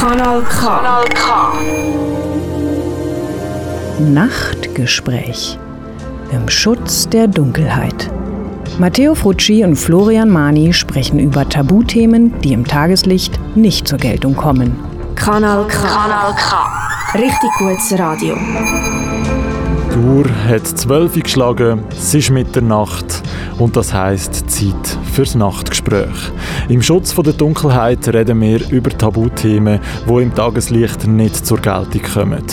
Kanal K. Kanal K. Nachtgespräch im Schutz der Dunkelheit. Matteo Frucci und Florian Mani sprechen über Tabuthemen, die im Tageslicht nicht zur Geltung kommen. Kanal K. Kanal K. Richtig gutes Radio. Uhr hat zwölf geschlagen, es ist Mitternacht und das heisst Zeit fürs Nachtgespräch. Im Schutz der Dunkelheit reden wir über Tabuthemen, die im Tageslicht nicht zur Geltung kommen.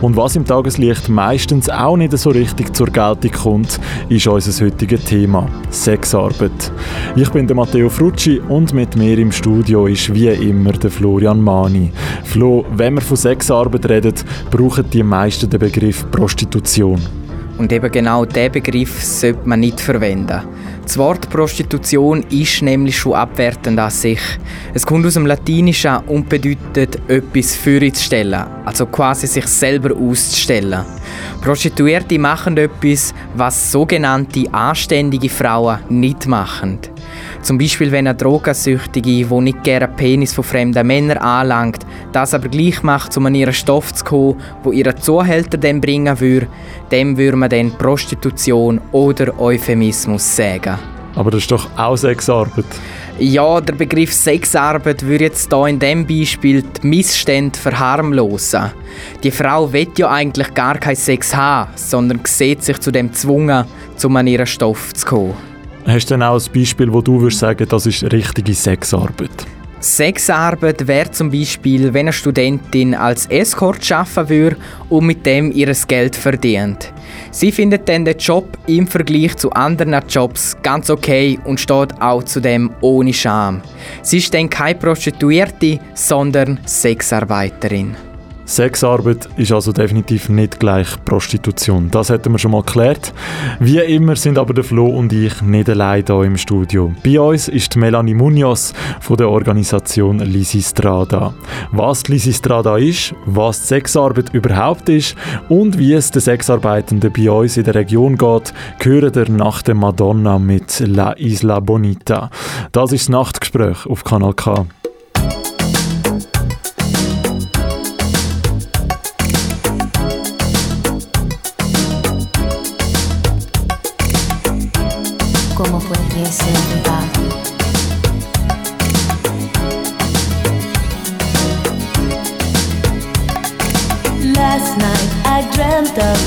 Und was im Tageslicht meistens auch nicht so richtig zur Geltung kommt, ist unser heutiges Thema, Sexarbeit. Ich bin der Matteo Frucci und mit mir im Studio ist wie immer der Florian Mani. Flo, wenn wir von Sexarbeit reden, brauchen die meisten den Begriff Prostitution. Und eben genau diesen Begriff sollte man nicht verwenden. Das Wort Prostitution ist nämlich schon abwertend an sich. Es kommt aus dem Latinischen und bedeutet etwas für zu stellen, also quasi sich selber auszustellen. Prostituierte machen etwas, was sogenannte anständige Frauen nicht machen. Zum Beispiel, wenn eine Drogensüchtige, die nicht gerne Penis von fremden Männern anlangt, das aber gleich macht, um an ihren Stoff zu kommen, wo ihre Zuhälter dann bringen würde, dem würde man dann Prostitution oder Euphemismus sagen. Aber das ist doch auch Sexarbeit. Ja, der Begriff Sexarbeit würde jetzt hier in diesem Beispiel die Missstände verharmlosen. Die Frau will ja eigentlich gar keinen Sex haben, sondern sieht sich zu dem gezwungen, um an ihren Stoff zu kommen. Hast du denn auch ein Beispiel, wo du würdest sagen, das ist richtige Sexarbeit? Sexarbeit wäre zum Beispiel, wenn eine Studentin als Escort arbeiten würde und mit dem ihr Geld verdient. Sie findet dann den Job im Vergleich zu anderen Jobs ganz okay und steht auch zu dem ohne Scham. Sie ist dann keine Prostituierte, sondern Sexarbeiterin. Sexarbeit ist also definitiv nicht gleich Prostitution. Das hätten wir schon mal geklärt. Wie immer sind aber der Flo und ich nicht allein hier im Studio. Bei uns ist Melanie Munoz von der Organisation Lisistrada. Was die Lisistrada ist, was die Sexarbeit überhaupt ist und wie es den Sexarbeitenden bei uns in der Region geht, hören wir nach der Madonna mit La Isla Bonita. Das ist das Nachtgespräch auf Kanal K. como pudiese olvidar. Last night I dreamt of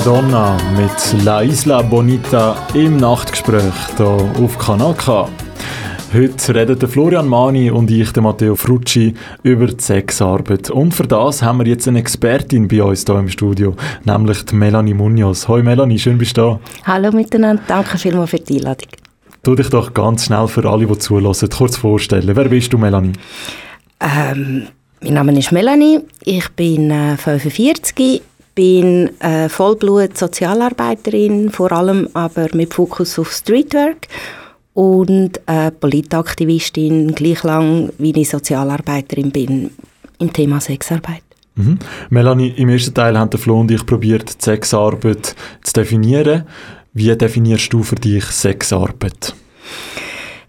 Madonna mit La Isla Bonita im Nachtgespräch hier auf Kanal K. Heute reden der Florian Mani und ich, der Matteo Frucci, über die Sexarbeit. Und für das haben wir jetzt eine Expertin bei uns hier im Studio, nämlich die Melanie Munoz. Hoi Melanie, schön bist du da. Hallo miteinander, danke vielmals für die Einladung. Tu dich doch ganz schnell für alle, die zulassen, kurz vorstellen. Wer bist du, Melanie? Ähm, mein Name ist Melanie, ich bin äh, 45, bin äh, Vollblut-Sozialarbeiterin, vor allem aber mit Fokus auf Streetwork und äh, Politaktivistin, gleich lang wie ich Sozialarbeiterin bin im Thema Sexarbeit. Mhm. Melanie, im ersten Teil haben der Flo und ich probiert, Sexarbeit zu definieren. Wie definierst du für dich Sexarbeit?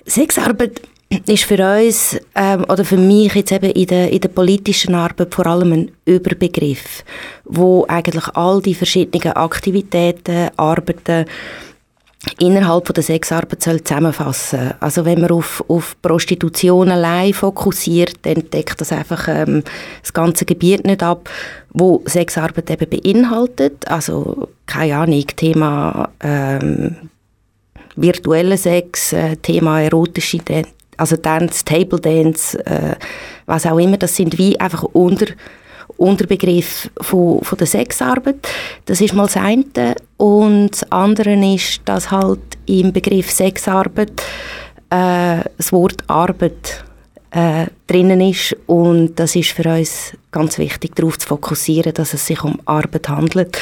Sexarbeit ist für uns ähm, oder für mich jetzt eben in der, in der politischen Arbeit vor allem ein Überbegriff, wo eigentlich all die verschiedenen Aktivitäten, Arbeiten innerhalb von der Sexarbeit soll zusammenfassen. Also wenn man auf, auf Prostitution allein fokussiert, dann deckt das einfach ähm, das ganze Gebiet nicht ab, wo Sexarbeit eben beinhaltet. Also keine Ahnung, Thema ähm, virtueller Sex, äh, Thema erotische Dan also Dance, Table Dance, äh, was auch immer, das sind wie einfach unter Unterbegriff von, von der Sexarbeit. Das ist mal das eine. Und das andere ist, dass halt im Begriff Sexarbeit äh, das Wort Arbeit äh, drinnen ist und das ist für uns ganz wichtig, darauf zu fokussieren, dass es sich um Arbeit handelt.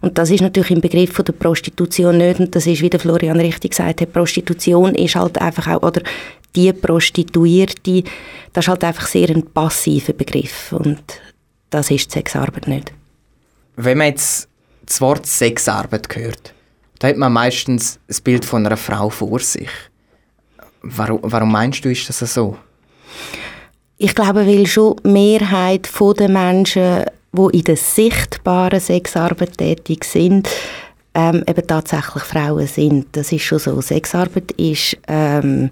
Und das ist natürlich im Begriff von der Prostitution nicht und das ist, wie der Florian richtig gesagt hat, Prostitution ist halt einfach auch, oder die Prostituierte, das ist halt einfach sehr ein passiver Begriff und das ist Sexarbeit nicht. Wenn man jetzt das Wort Sexarbeit hört, da hat man meistens das Bild von einer Frau vor sich. Warum, warum meinst du, ist das so? Ich glaube, weil schon die Mehrheit der Menschen, die in der sichtbaren Sexarbeit tätig sind, ähm, eben tatsächlich Frauen sind. Das ist schon so. Sexarbeit ist... Ähm,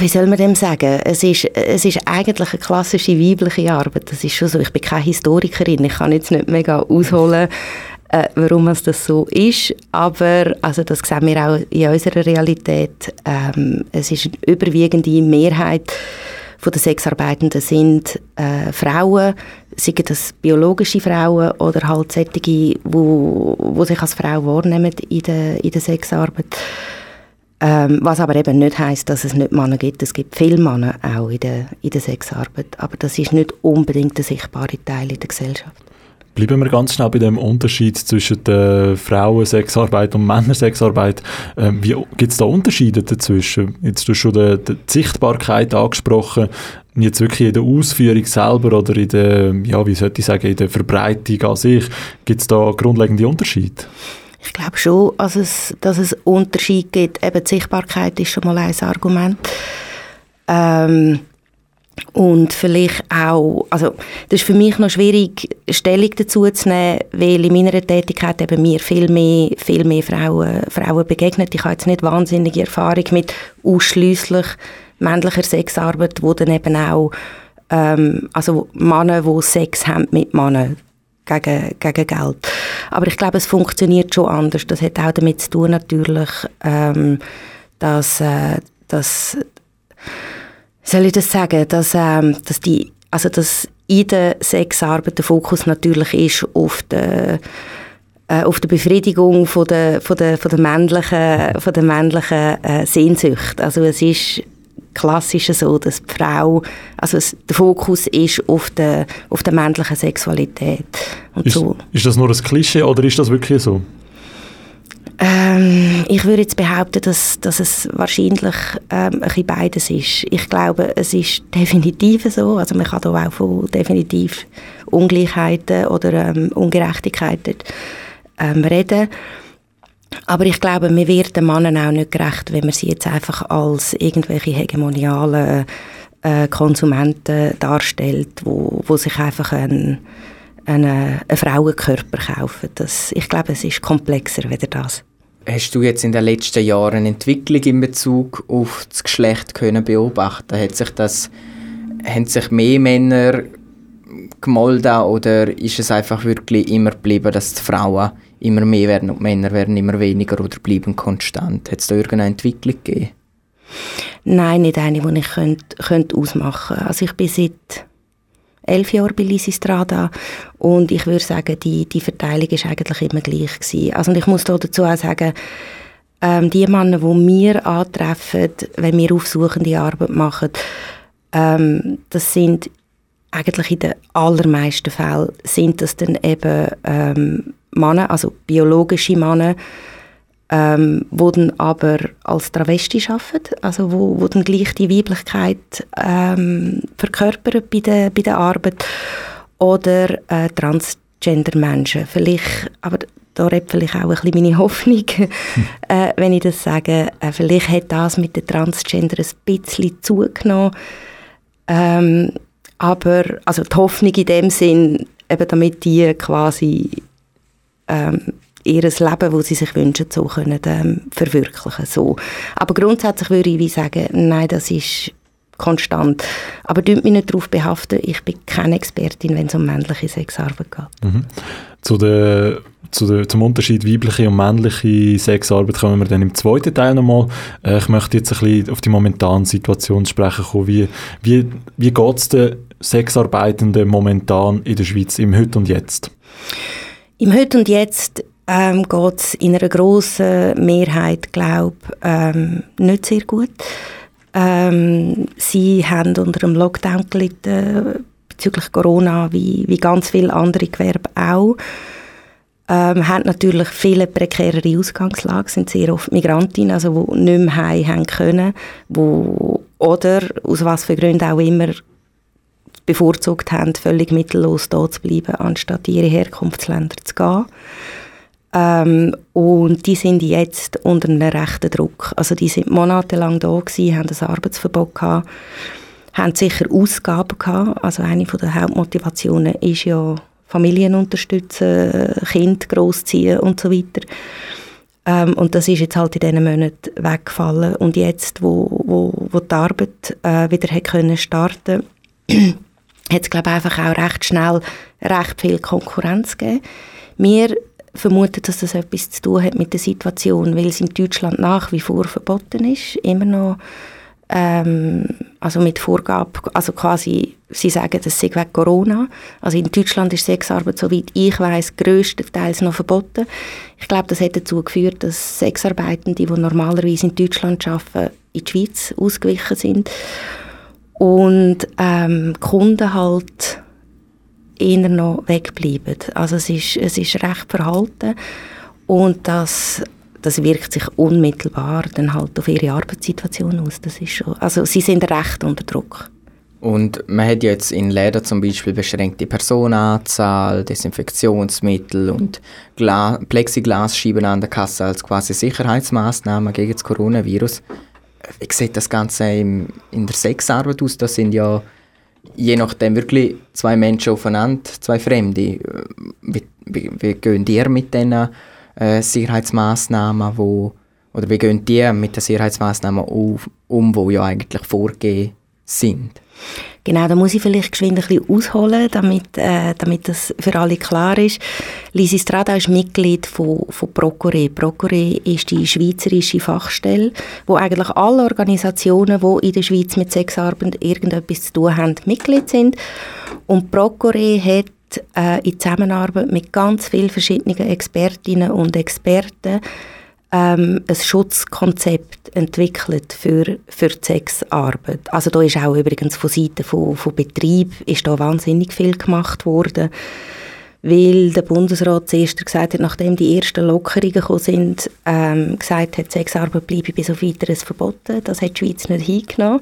wie soll man dem sagen? Es ist, es ist eigentlich eine klassische weibliche Arbeit. Das ist schon so. Ich bin keine Historikerin. Ich kann jetzt nicht mega ausholen, äh, warum es das so ist. Aber also das sehen wir auch in unserer Realität. Ähm, es ist eine überwiegende Mehrheit von den Sexarbeitenden sind äh, Frauen, seien das biologische Frauen oder halt solche, die wo, wo sich als Frau wahrnehmen in der, in der Sexarbeit. Ähm, was aber eben nicht heißt, dass es nicht Männer gibt. Es gibt viele Männer auch in der, in der Sexarbeit. Aber das ist nicht unbedingt der sichtbare Teil in der Gesellschaft. Bleiben wir ganz schnell bei dem Unterschied zwischen der Frauensexarbeit und Männersexarbeit. Ähm, wie gibt es da Unterschiede dazwischen? Jetzt hast du schon die, die Sichtbarkeit angesprochen, jetzt wirklich in der Ausführung selber oder in der, ja, wie sollte ich sagen, in der Verbreitung an sich. Gibt es da grundlegende Unterschiede? Ich glaube schon, also es, dass es Unterschiede gibt. Eben die Sichtbarkeit ist schon mal ein Argument. Ähm, und vielleicht auch, also das ist für mich noch schwierig, Stellung dazu zu nehmen, weil in meiner Tätigkeit eben mir viel mehr, viel mehr Frauen, Frauen begegnet. Ich habe jetzt nicht wahnsinnige Erfahrung mit ausschließlich männlicher Sexarbeit, wo dann eben auch ähm, also Männer, die Sex haben mit Männern gegen, gegen Geld. Aber ich glaube, es funktioniert schon anders. Das hat auch damit zu tun natürlich, ähm, dass, äh, dass soll ich das sagen, dass, ähm, dass die, also dass in der Sexarbeit der Fokus natürlich ist auf der äh, auf der Befriedigung von der, von der, von der männlichen, von der männlichen äh, Sehnsucht. Also es ist klassisch so, dass die Frau, also es, der Fokus ist auf der, auf der männlichen Sexualität. Und ist, so. ist das nur ein Klischee oder ist das wirklich so? Ähm, ich würde jetzt behaupten, dass, dass es wahrscheinlich ähm, ein bisschen beides ist. Ich glaube, es ist definitiv so. Also man kann da auch von definitiv Ungleichheiten oder ähm, Ungerechtigkeiten ähm, reden. Aber ich glaube, man wird den Männern auch nicht gerecht, wenn man sie jetzt einfach als irgendwelche hegemonialen äh, Konsumenten darstellt, wo, wo sich einfach ein, einen, einen Frauenkörper kaufen. Das, ich glaube, es ist komplexer als das. Hast du jetzt in den letzten Jahren eine Entwicklung in Bezug auf das Geschlecht können beobachten? Hat sich das, haben sich mehr Männer gemolden oder ist es einfach wirklich immer geblieben, dass die Frauen immer mehr werden und die Männer werden immer weniger oder bleiben konstant? Hat es da irgendeine Entwicklung gegeben? Nein, nicht eine, die ich könnte, könnte ausmachen könnte. Also ich bin seit elf Jahren bei Lysistrada und ich würde sagen, die, die Verteilung ist eigentlich immer gleich gewesen. Also ich muss da dazu auch sagen, ähm, die Männer, die wir antreffen, wenn wir aufsuchende Arbeit machen, ähm, das sind eigentlich in den allermeisten Fällen sind das dann eben ähm, Männer, also biologische Männer, ähm, wo dann aber als Travesti arbeiten, also wo, wo dann gleich die Weiblichkeit ähm, verkörpern bei der, bei der Arbeit. Oder äh, Transgender-Menschen. Vielleicht, aber da redet vielleicht auch ein bisschen meine Hoffnung, äh, wenn ich das sage, äh, vielleicht hat das mit den Transgender ein bisschen zugenommen, ähm, aber also die Hoffnung in dem Sinn, eben damit die quasi ähm, ihr Leben, das sie sich wünschen, so können ähm, verwirklichen so. Aber grundsätzlich würde ich wie sagen, nein, das ist konstant. Aber dürft mich nicht darauf behaften, ich bin keine Expertin, wenn es um männliche Sexarbeit geht. Mhm. Zu der, zu der, zum Unterschied weibliche und männliche Sexarbeit kommen wir dann im zweiten Teil nochmal. Äh, ich möchte jetzt ein bisschen auf die momentane Situation sprechen kommen. Wie, wie, wie geht es den Sexarbeitenden momentan in der Schweiz im Heute und Jetzt? Im Heute und Jetzt ähm, geht es in einer grossen Mehrheit, glaube ähm, nicht sehr gut. Ähm, sie haben unter dem Lockdown gelitten, bezüglich Corona, wie, wie ganz viele andere Gewerbe auch. Ähm, haben natürlich viele prekärere Ausgangslage, sind sehr oft Migrantinnen, also die nicht mehr heim haben können, wo, oder aus was für Gründen auch immer bevorzugt haben, völlig mittellos da zu bleiben, anstatt ihre Herkunftsländer zu gehen. Ähm, und die sind jetzt unter einem rechten Druck. Also die sind monatelang da gewesen, haben ein Arbeitsverbot gehabt, haben sicher Ausgaben gehabt. Also eine von der Hauptmotivationen ist ja Familien unterstützen, Kind großziehen und so weiter. Ähm, und das ist jetzt halt in diesen Monaten weggefallen. Und jetzt, wo, wo, wo die Arbeit äh, wieder hat können starten hat es, glaube ich, einfach auch recht schnell recht viel Konkurrenz gegeben. Wir vermuten, dass das etwas zu tun hat mit der Situation, weil es in Deutschland nach wie vor verboten ist, immer noch ähm, also mit Vorgabe, also quasi, sie sagen, das sei wegen Corona. Also in Deutschland ist Sexarbeit, soweit ich weiß, größtenteils noch verboten. Ich glaube, das hat dazu geführt, dass Sexarbeitende, die normalerweise in Deutschland arbeiten, in die Schweiz ausgewichen sind und ähm, Kunden halt eher noch wegbleiben. Also es ist, es ist recht verhalten und das, das wirkt sich unmittelbar dann halt auf ihre Arbeitssituation aus. Das ist schon, also sie sind recht unter Druck. Und man hat jetzt in Läden zum Beispiel beschränkte Personenanzahl, Desinfektionsmittel und Gla Plexiglasscheiben an der Kasse als quasi Sicherheitsmaßnahme gegen das Coronavirus. Wie sieht das Ganze im, in der Sexarbeit aus? Das sind ja je nachdem wirklich zwei Menschen aufeinander, zwei Fremde. Wie, wie, wie gehen die mit diesen äh, Sicherheitsmaßnahmen, wo, oder wie gehen die mit den Sicherheitsmaßnahmen auf, um, die ja eigentlich vorgegeben sind? Genau, da muss ich vielleicht geschwind ein bisschen ausholen, damit, äh, damit das für alle klar ist. Lisi Strada ist Mitglied von, von Procure. Procure ist die schweizerische Fachstelle, wo eigentlich alle Organisationen, die in der Schweiz mit Sexarbeit irgendetwas zu tun haben, Mitglied sind. Und Procure hat äh, in Zusammenarbeit mit ganz vielen verschiedenen Expertinnen und Experten ähm, ein Schutzkonzept entwickelt für, für die Sexarbeit. Also da ist auch übrigens von Seiten von, von Betrieb ist da wahnsinnig viel gemacht worden, weil der Bundesrat zuerst gesagt hat, nachdem die ersten Lockerungen gekommen sind, ähm, gesagt hat, Sexarbeit bleibe bis auf weiteres verboten. Das hat die Schweiz nicht hingenommen.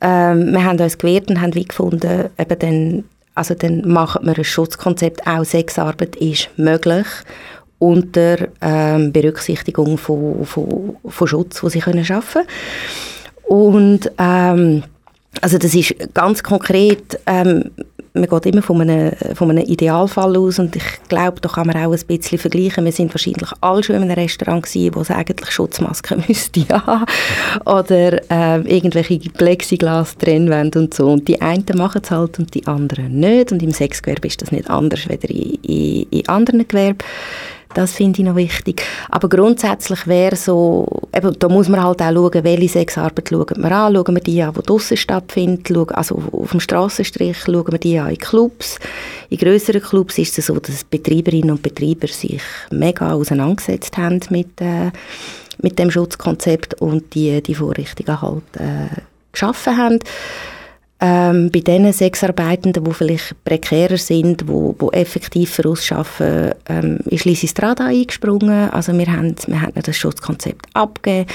Ähm, wir haben uns gewehrt und haben wie gefunden, eben dann, also dann machen wir ein Schutzkonzept, auch Sexarbeit ist möglich unter ähm, Berücksichtigung von, von, von Schutz, den sie können schaffen Und ähm, also das ist ganz konkret, ähm, man geht immer von einem, von einem Idealfall aus und ich glaube, da kann man auch ein bisschen vergleichen. Wir sind wahrscheinlich alle schon in einem Restaurant gewesen, wo es eigentlich Schutzmasken müsste haben oder äh, irgendwelche Plexiglas-Trennwände und so. Und die einen machen es halt und die anderen nicht. Und im Sexgewerbe ist das nicht anders als in, in, in anderen Gewerben. Das finde ich noch wichtig. Aber grundsätzlich wäre so, eben, da muss man halt auch schauen, welche Sexarbeit schauen wir an. Schauen wir die an, die draussen stattfindet, also auf dem Strassenstrich, schauen wir die an in Clubs. In grösseren Clubs ist es so, dass Betreiberinnen und Betreiber sich mega auseinandergesetzt haben mit, äh, mit dem Schutzkonzept und die, die Vorrichtungen halt äh, geschaffen haben. Ähm, bei den Sexarbeitenden, die vielleicht prekärer sind, wo, wo effektiv für uns arbeiten, ähm, ist Lisi Strada eingesprungen. Also wir haben, wir haben das Schutzkonzept abgegeben,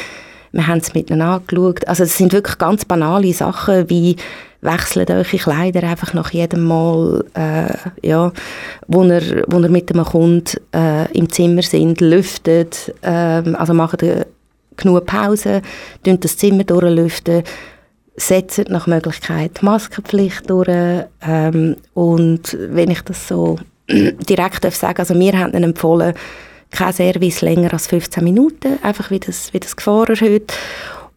wir haben es miteinander angeschaut. Also es sind wirklich ganz banale Sachen, wie wechselt eure Kleider einfach nach jedem Mal, äh, ja, wo ihr, wo mit dem Kunden äh, im Zimmer sind, lüftet, äh, also macht genug Pause, das Zimmer durchlüften, setzen nach Möglichkeit die Maskenpflicht durch. Ähm, und wenn ich das so direkt darf sagen, also wir haben ihnen empfohlen, kein Service länger als 15 Minuten, einfach wie das, wie das Gefahr erhöht.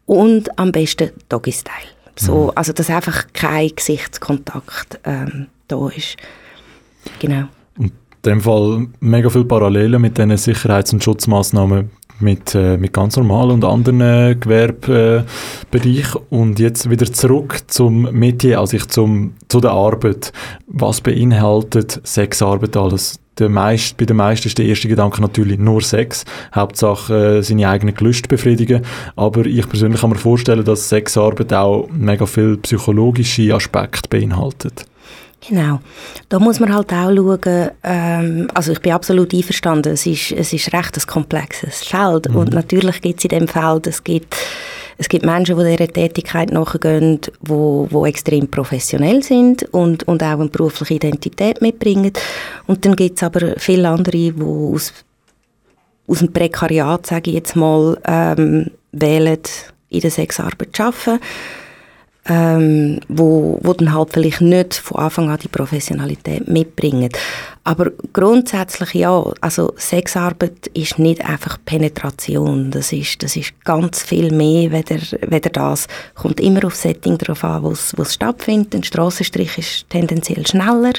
Und am besten Doggy-Style. So, Mhm. Also, dass einfach kein Gesichtskontakt ähm, da ist. Genau. In dem Fall mega viele Parallelen mit diesen Sicherheits- und Schutzmaßnahmen mit, äh, mit ganz normalen und anderen äh, Gewerbebereichen. Und jetzt wieder zurück zum Metier, also ich zum, zu der Arbeit. Was beinhaltet Sexarbeit alles? Der meist, bei den meisten ist der erste Gedanke natürlich nur Sex. Hauptsache äh, seine eigenen Gelüste befriedigen. Aber ich persönlich kann mir vorstellen, dass Sexarbeit auch mega viele psychologische Aspekte beinhaltet. Genau. Da muss man halt auch schauen, ähm, also ich bin absolut einverstanden, es ist, es ist recht ein komplexes Feld. Und natürlich gibt es in dem Feld, es gibt, es gibt Menschen, die dieser Tätigkeit nachgehen, wo, wo extrem professionell sind und, und auch eine berufliche Identität mitbringen. Und dann gibt es aber viele andere, die aus, aus dem Prekariat, sage ich jetzt mal, ähm, wählen, in der Sexarbeit zu arbeiten ähm, wo, wo dann halt vielleicht nicht von Anfang an die Professionalität mitbringen. Aber grundsätzlich ja, also Sexarbeit ist nicht einfach Penetration, das ist, das ist ganz viel mehr, weder, weder das. Kommt immer auf Setting drauf an, wo es stattfindet. Ein Strassenstrich ist tendenziell schneller.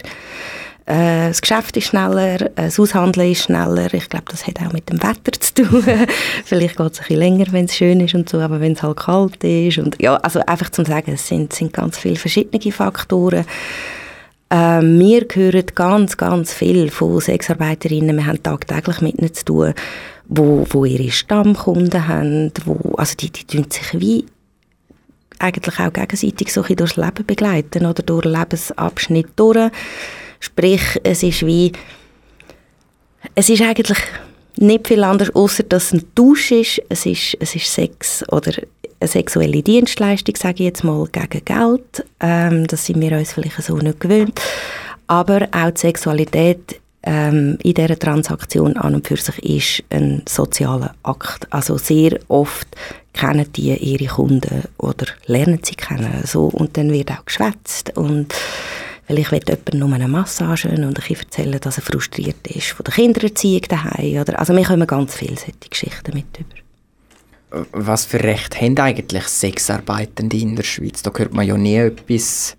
Äh, das Geschäft ist schneller, äh, das Aushandeln ist schneller. Ich glaube, das hat auch mit dem Wetter zu tun. Vielleicht geht es ein bisschen länger, wenn es schön ist und so, aber wenn es halt kalt ist. Und, ja, also einfach zum sagen, es sind, sind ganz viele verschiedene Faktoren. Ähm, wir hören ganz, ganz viel von Sexarbeiterinnen, wir haben tagtäglich mit ihnen zu tun, wo, wo ihre Stammkunden haben, wo, also die, die tun sich wie eigentlich auch gegenseitig so durchs Leben begleiten oder durch Lebensabschnitt durch. Sprich, es ist wie, es ist eigentlich nicht viel anders, außer dass es ein Tausch ist. Es ist, es ist Sex oder eine sexuelle Dienstleistung, sage ich jetzt mal, gegen Geld. Ähm, das sind wir uns vielleicht so nicht gewöhnt. Aber auch die Sexualität ähm, in dieser Transaktion an und für sich ist ein sozialer Akt. Also sehr oft kennen die ihre Kunden oder lernen sie kennen. So, und dann wird auch geschwätzt und Vielleicht will jemand nur eine Massage und ich erzähle, dass er frustriert ist von der Kindererziehung daheim. Oder, also wir kommen ganz viele solche Geschichten mit über. Was für Recht haben eigentlich Sexarbeitende in der Schweiz? Da hört man ja nie etwas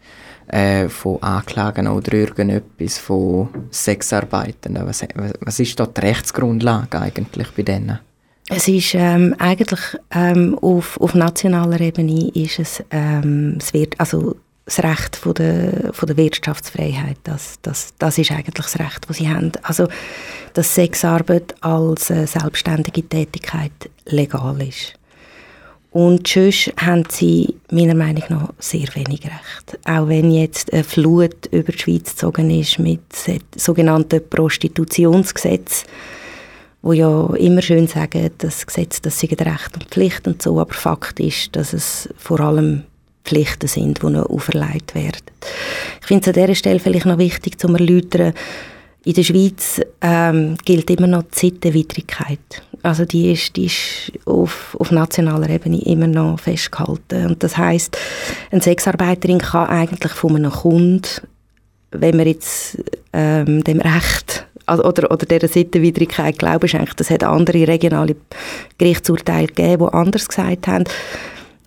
äh, von Anklagen oder irgendetwas von Sexarbeitenden. Was, was ist da die Rechtsgrundlage eigentlich bei denen? Es ist ähm, eigentlich ähm, auf, auf nationaler Ebene ist es, ähm, es wird, also das Recht von der, von der Wirtschaftsfreiheit, das, das, das ist eigentlich das Recht, das sie haben. Also, dass Sexarbeit als äh, selbstständige Tätigkeit legal ist. Und sonst haben sie meiner Meinung nach sehr wenig Recht. Auch wenn jetzt eine Flut über die Schweiz gezogen ist mit sogenannten Prostitutionsgesetz, wo ja immer schön sagen, das Gesetz, das sei Recht und Pflicht und so, aber Fakt ist, dass es vor allem Pflichten sind, die noch auferlegt werden. Ich finde es an dieser Stelle vielleicht noch wichtig zu erläutern, in der Schweiz ähm, gilt immer noch die Sittenwidrigkeit. Also die ist, die ist auf, auf nationaler Ebene immer noch festgehalten. Und das heißt, eine Sexarbeiterin kann eigentlich von einem Kunden wenn man jetzt ähm, dem Recht also- oder, oder dieser Sittenwidrigkeit Glauben schenkt, das hat andere regionale Gerichtsurteile gegeben, die anders gesagt haben.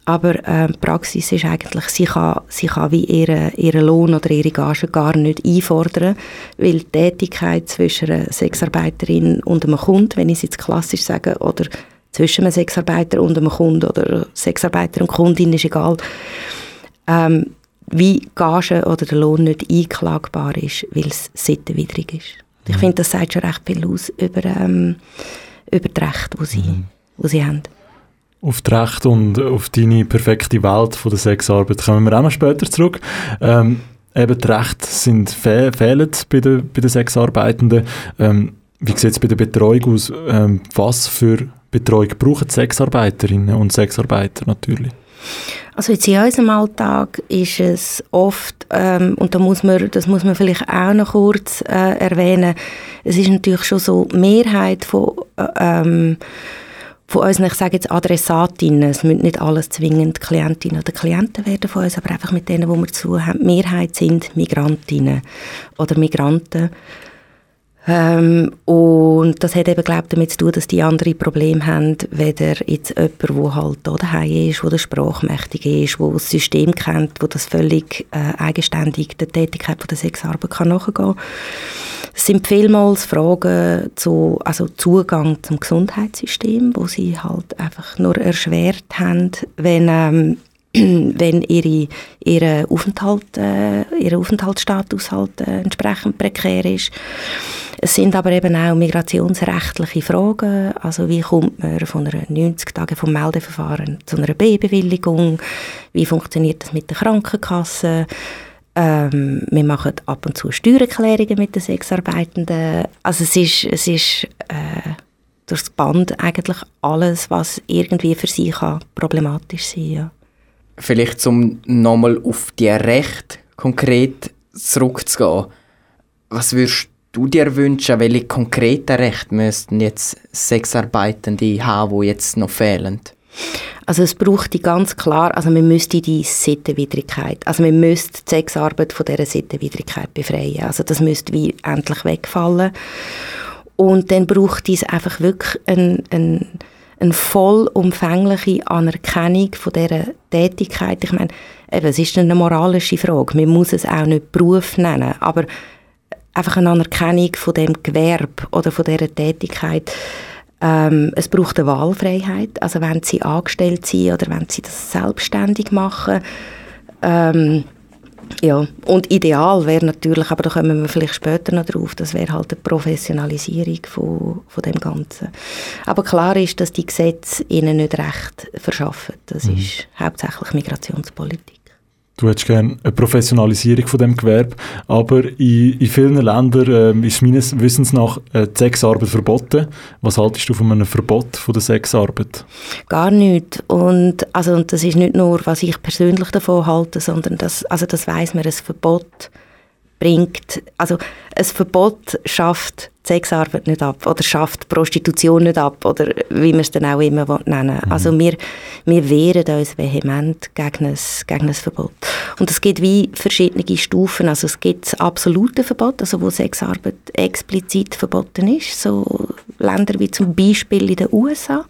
Aber ähm, die Praxis ist eigentlich, sie kann, sie kann wie ihren, ihren Lohn oder ihre Gage gar nicht einfordern, weil die Tätigkeit zwischen einer Sexarbeiterin und einem Kunden, wenn ich es jetzt klassisch sage, oder zwischen einem Sexarbeiter und einem Kunden oder Sexarbeiter und Kundin ist egal, ähm, wie Gage oder der Lohn nicht einklagbar ist, weil es sittenwidrig ist. Ich finde, das sagt schon recht viel aus über, ähm, über die Rechte, die sie, die sie haben. Auf die Rechte und auf deine perfekte Welt von der Sexarbeit kommen wir auch noch später zurück. Ähm, eben die Rechte sind fe fehlen bei den, bei den Sexarbeitenden. Ähm, wie sieht es bei der Betreuung aus? Ähm, was für Betreuung brauchen Sexarbeiterinnen und Sexarbeiter natürlich? Also jetzt in unserem Alltag ist es oft, ähm, und da muss man, das muss man vielleicht auch noch kurz äh, erwähnen, es ist natürlich schon so, die Mehrheit von, äh, ähm, von unseren, ich sage jetzt Adressatinnen, es müssen nicht alles zwingend Klientinnen oder Klienten werden von uns, aber einfach mit denen, wo wir zu haben, Mehrheit sind Migrantinnen oder Migranten. Ähm, und das hat eben, glaube ich, damit zu tun, dass die andere Probleme haben, weder jetzt jemand, der halt da daheim ist, der sprachmächtig ist, der das System kennt, der das völlig äh, eigenständig der Tätigkeit der Sexarbeit kann nachgehen kann. Es sind vielmals Fragen zu, also Zugang zum Gesundheitssystem, wo sie halt einfach nur erschwert haben, wenn ähm, wenn ihre, ihre Aufenthalt, äh, ihr Aufenthaltsstatus halt äh, entsprechend prekär ist. Es sind aber eben auch migrationsrechtliche Fragen, also wie kommt man von einer 90 Tage vom Meldeverfahren zu einer B-Bewilligung, wie funktioniert das mit der Krankenkasse, ähm, wir machen ab und zu Steuererklärungen mit den Sexarbeitenden, also es ist, es ist äh, durchs Band eigentlich alles, was irgendwie für sie kann problematisch sein ja. Vielleicht um nochmal auf die Rechte konkret zurückzugehen. Was würdest du dir wünschen, welche konkreten Rechte müssten jetzt Sexarbeitende haben, die jetzt noch fehlen? Also es braucht die ganz klar, also man müsste die Sittenwidrigkeit, also man müsste die Sexarbeit von dieser Sittenwidrigkeit befreien. Also das müsste wie endlich wegfallen. Und dann braucht es einfach wirklich ein, ein, eine vollumfängliche Anerkennung von dieser Tätigkeit. Ich meine, eben, es ist eine moralische Frage. Man muss es auch nicht Beruf nennen, aber einfach eine Anerkennung von dem Gewerbe oder von dieser Tätigkeit. Ähm, es braucht eine Wahlfreiheit, also wenn sie angestellt sind oder wenn sie das selbstständig machen. Ähm, ja, und ideal wäre natürlich, aber da kommen wir vielleicht später noch drauf, das wäre halt eine Professionalisierung von, von dem Ganzen. Aber klar ist, dass die Gesetze ihnen nicht recht verschaffen. Das Mhm. ist hauptsächlich Migrationspolitik. Du hättest gerne eine Professionalisierung von dem Gewerbe, aber in, in vielen Ländern ähm, ist meines Wissens nach äh, die Sexarbeit verboten. Was haltest du von einem Verbot von der Sexarbeit? Gar nicht. Und, also, und das ist nicht nur, was ich persönlich davon halte, sondern das, also das weiss man, ein Verbot bringt, also ein Verbot schafft die Sexarbeit nicht ab oder schafft die Prostitution nicht ab oder wie man es dann auch immer will nennen Also wir, wir wehren uns vehement gegen ein, gegen ein Verbot. Und es gibt wie verschiedene Stufen. Also es gibt das absolute Verbot, also wo Sexarbeit explizit verboten ist, so Länder wie zum Beispiel in den USA.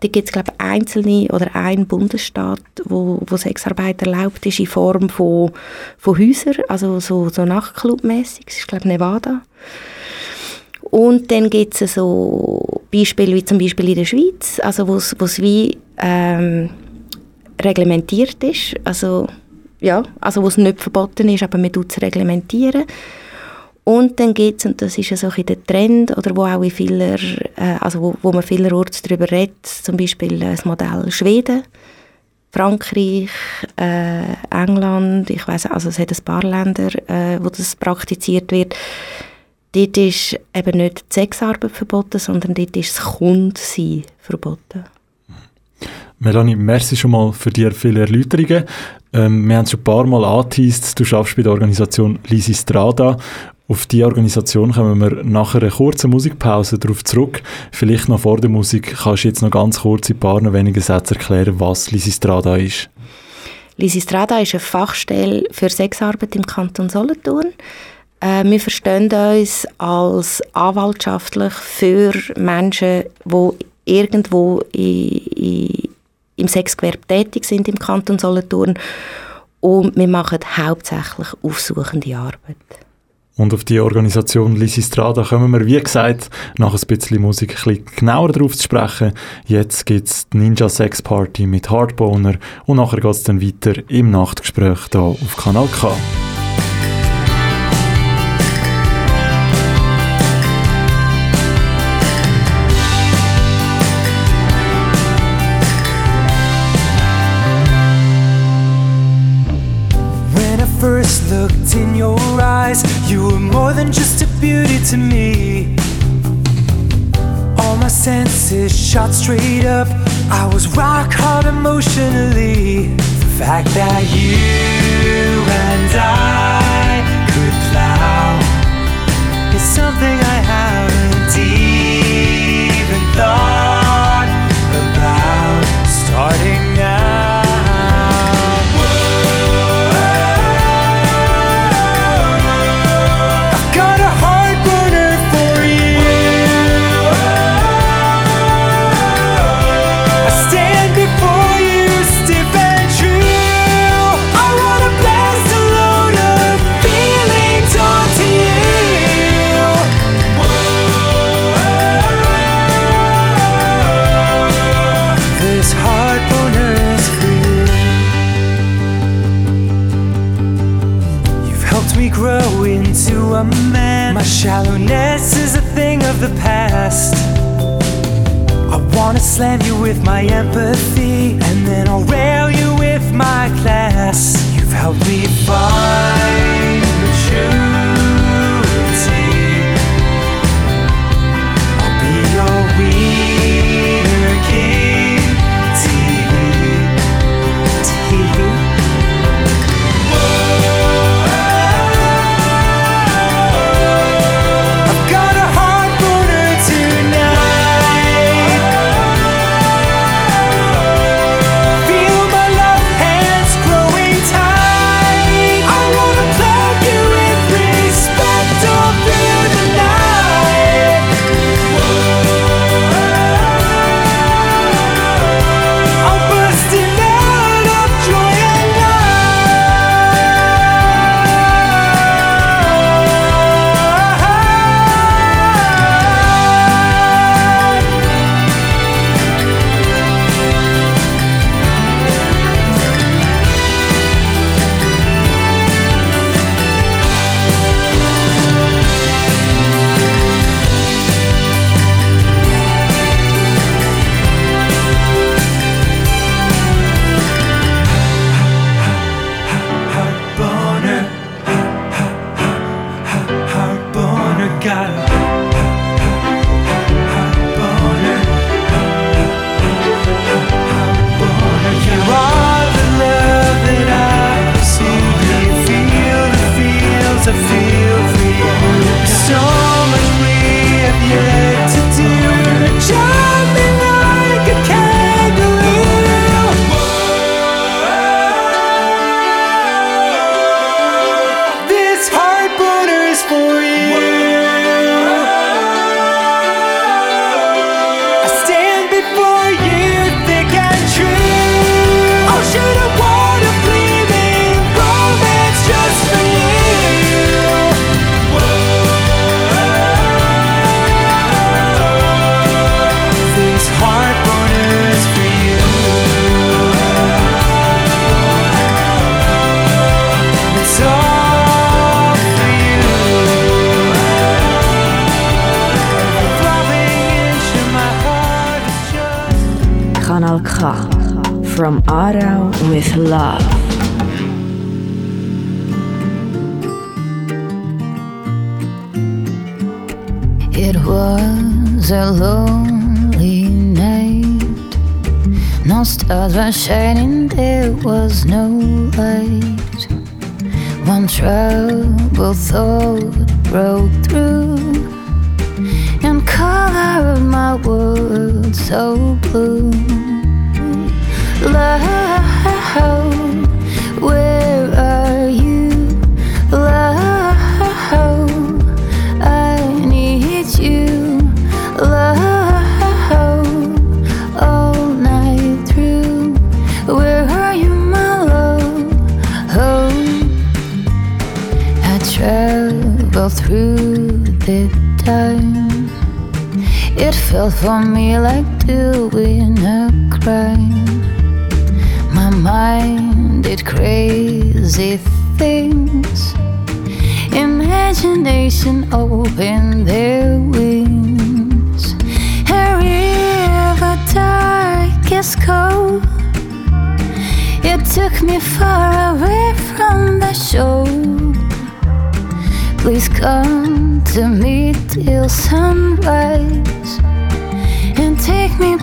Da gibt es, glaube ich, einzelne oder ein Bundesstaat, wo, wo Sexarbeit erlaubt ist in Form von, von Häusern, also so, so Nachtclub-mässig. Das ist, glaube ich, Nevada. Und dann gibt es so Beispiele wie zum Beispiel in der Schweiz, also wo es wie ähm, reglementiert ist, also ja, also wo es nicht verboten ist, aber man tut es reglementieren. Und dann gibt es, und das ist ja so ein der Trend, oder wo auch in vieler, äh, also wo, wo man vielerorts darüber redet, zum Beispiel äh, das Modell Schweden, Frankreich, äh, England, ich weiß also es hat ein paar Länder, äh, wo das praktiziert wird. Dort ist eben nicht die Sexarbeit verboten, sondern dort ist das Kundsein verboten. Melanie, merci schon mal für die vielen Erläuterungen. Ähm, wir haben es schon ein paar Mal angeteased, du schaffst bei der Organisation Lisi Strada. Auf die Organisation kommen wir nach einer kurzen Musikpause darauf zurück. Vielleicht noch vor der Musik kannst du jetzt noch ganz kurz in ein paar wenigen Sätzen erklären, was Lisi Strada ist. Lysistrada ist eine Fachstelle für Sexarbeit im Kanton Solothurn. Äh, wir verstehen uns als anwaltschaftlich für Menschen, die irgendwo in, in, im Sexgewerbe tätig sind im Kanton Solothurn. Und wir machen hauptsächlich aufsuchende Arbeit. Und auf die Organisation Lysistrada kommen wir, wie gesagt, nach ein bisschen Musik ein bisschen genauer drauf zu sprechen. Jetzt gibt es die Ninja Sex Party mit Hardboner und nachher geht es dann weiter im Nachtgespräch hier auf Kanal K. eyes, you were more than just a beauty to me. All my senses shot straight up. I was rock hard emotionally. The fact that you and I could plow is something I haven't even thought My shallowness is a thing of the past. I wanna slam you with my empathy, and then I'll rail you with my class. You've helped me find maturity.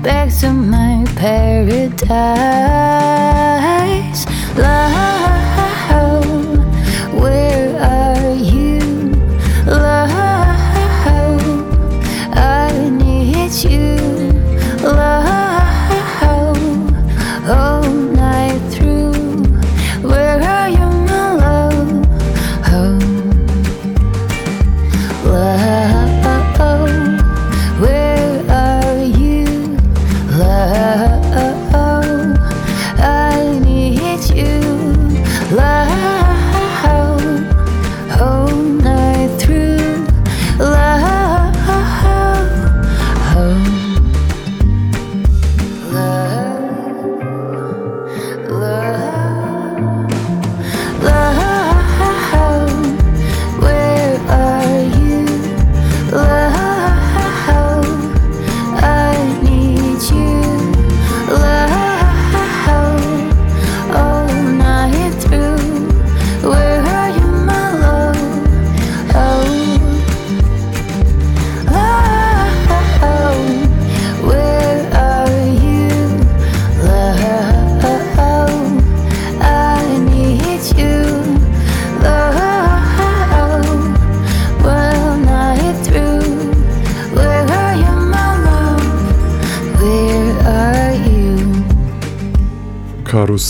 Back to my paradise. Love,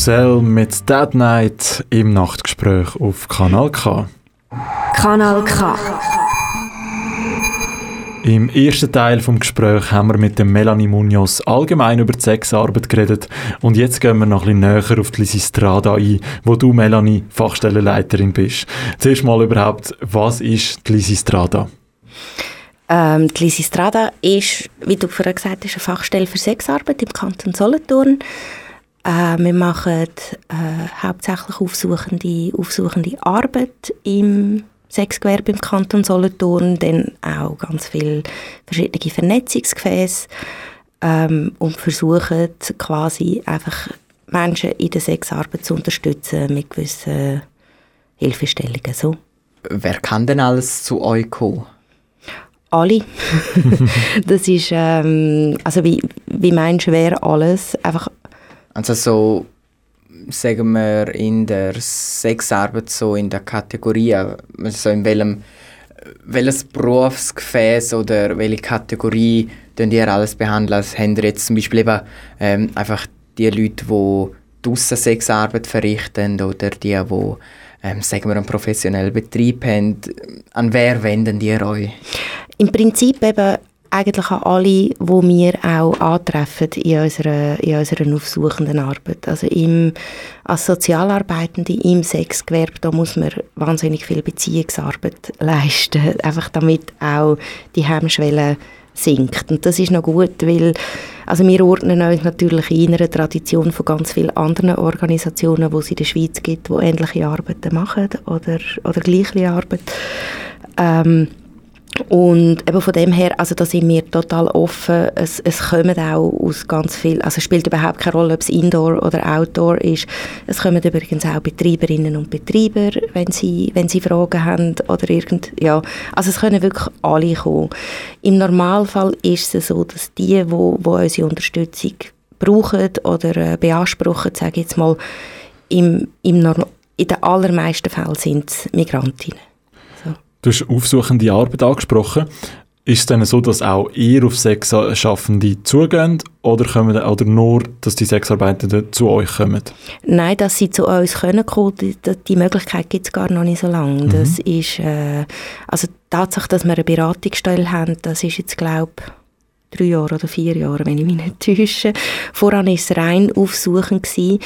Karussell mit Dead Night im Nachtgespräch auf Kanal K. Kanal K. Im ersten Teil vom Gespräch haben wir mit dem Melanie Munoz allgemein über die Sexarbeit geredet und jetzt gehen wir noch ein bisschen näher auf die Lysistrada ein, wo du, Melanie, Fachstellenleiterin bist. Zuerst mal überhaupt, was ist die Lysistrada? Ähm, die Lysistrada ist, wie du vorhin gesagt hast, eine Fachstelle für Sexarbeit im Kanton Solothurn. Äh, wir machen äh, hauptsächlich aufsuchende, aufsuchende Arbeit im Sexgewerbe im Kanton Solothurn, dann auch ganz viele verschiedene Vernetzungsgefäße ähm, und versuchen quasi einfach Menschen in der Sexarbeit zu unterstützen mit gewissen Hilfestellungen. So. Wer kann denn alles zu euch kommen? Alle. das ist, ähm, also wie, wie meinst du, wer alles? Einfach, Also so, sagen wir, in der Sexarbeit, so in der Kategorie, also in welchem, welches Berufsgefäß oder welche Kategorie könnt ihr alles behandeln? Also ihr jetzt zum Beispiel eben ähm, einfach die Leute, die draussen Sexarbeit verrichten oder die, die ähm, sagen wir, einen professionellen Betrieb haben, an wer wenden ihr euch? Im Prinzip eben eigentlich an alle, die wir auch antreffen in unserer, in unserer aufsuchenden Arbeit. Also im, als Sozialarbeitende im Sexgewerbe, da muss man wahnsinnig viel Beziehungsarbeit leisten, einfach damit auch die Hemmschwelle sinkt. Und das ist noch gut, weil also wir ordnen uns natürlich in einer Tradition von ganz vielen anderen Organisationen, die es in der Schweiz gibt, die ähnliche Arbeiten machen oder, oder gleiche Arbeit. Ähm, und eben von dem her, also da sind wir total offen. Es, es kommen auch aus ganz viel, also es spielt überhaupt keine Rolle, ob es Indoor oder Outdoor ist. Es kommen übrigens auch Betreiberinnen und Betreiber, wenn sie, wenn sie Fragen haben oder irgend, ja. Also es können wirklich alle kommen. Im Normalfall ist es so, dass die, die, wo, wo unsere Unterstützung brauchen oder äh, beanspruchen, sage ich jetzt mal, im, im in den allermeisten Fällen sind es Migrantinnen. Du hast aufsuchende Arbeit angesprochen. Ist es dann so, dass auch ihr auf Sexschaffende zugeht oder, kommen, oder nur, dass die Sexarbeitenden zu euch kommen? Nein, dass sie zu uns können kommen, die, die Möglichkeit gibt es gar noch nicht so lange. Mhm. Das ist, äh, also die Tatsache, dass wir eine Beratungsstelle haben, das ist jetzt, glaube ich, drei Jahre oder vier Jahre, wenn ich mich nicht täusche. Voran war es rein aufsuchend. Gewesen.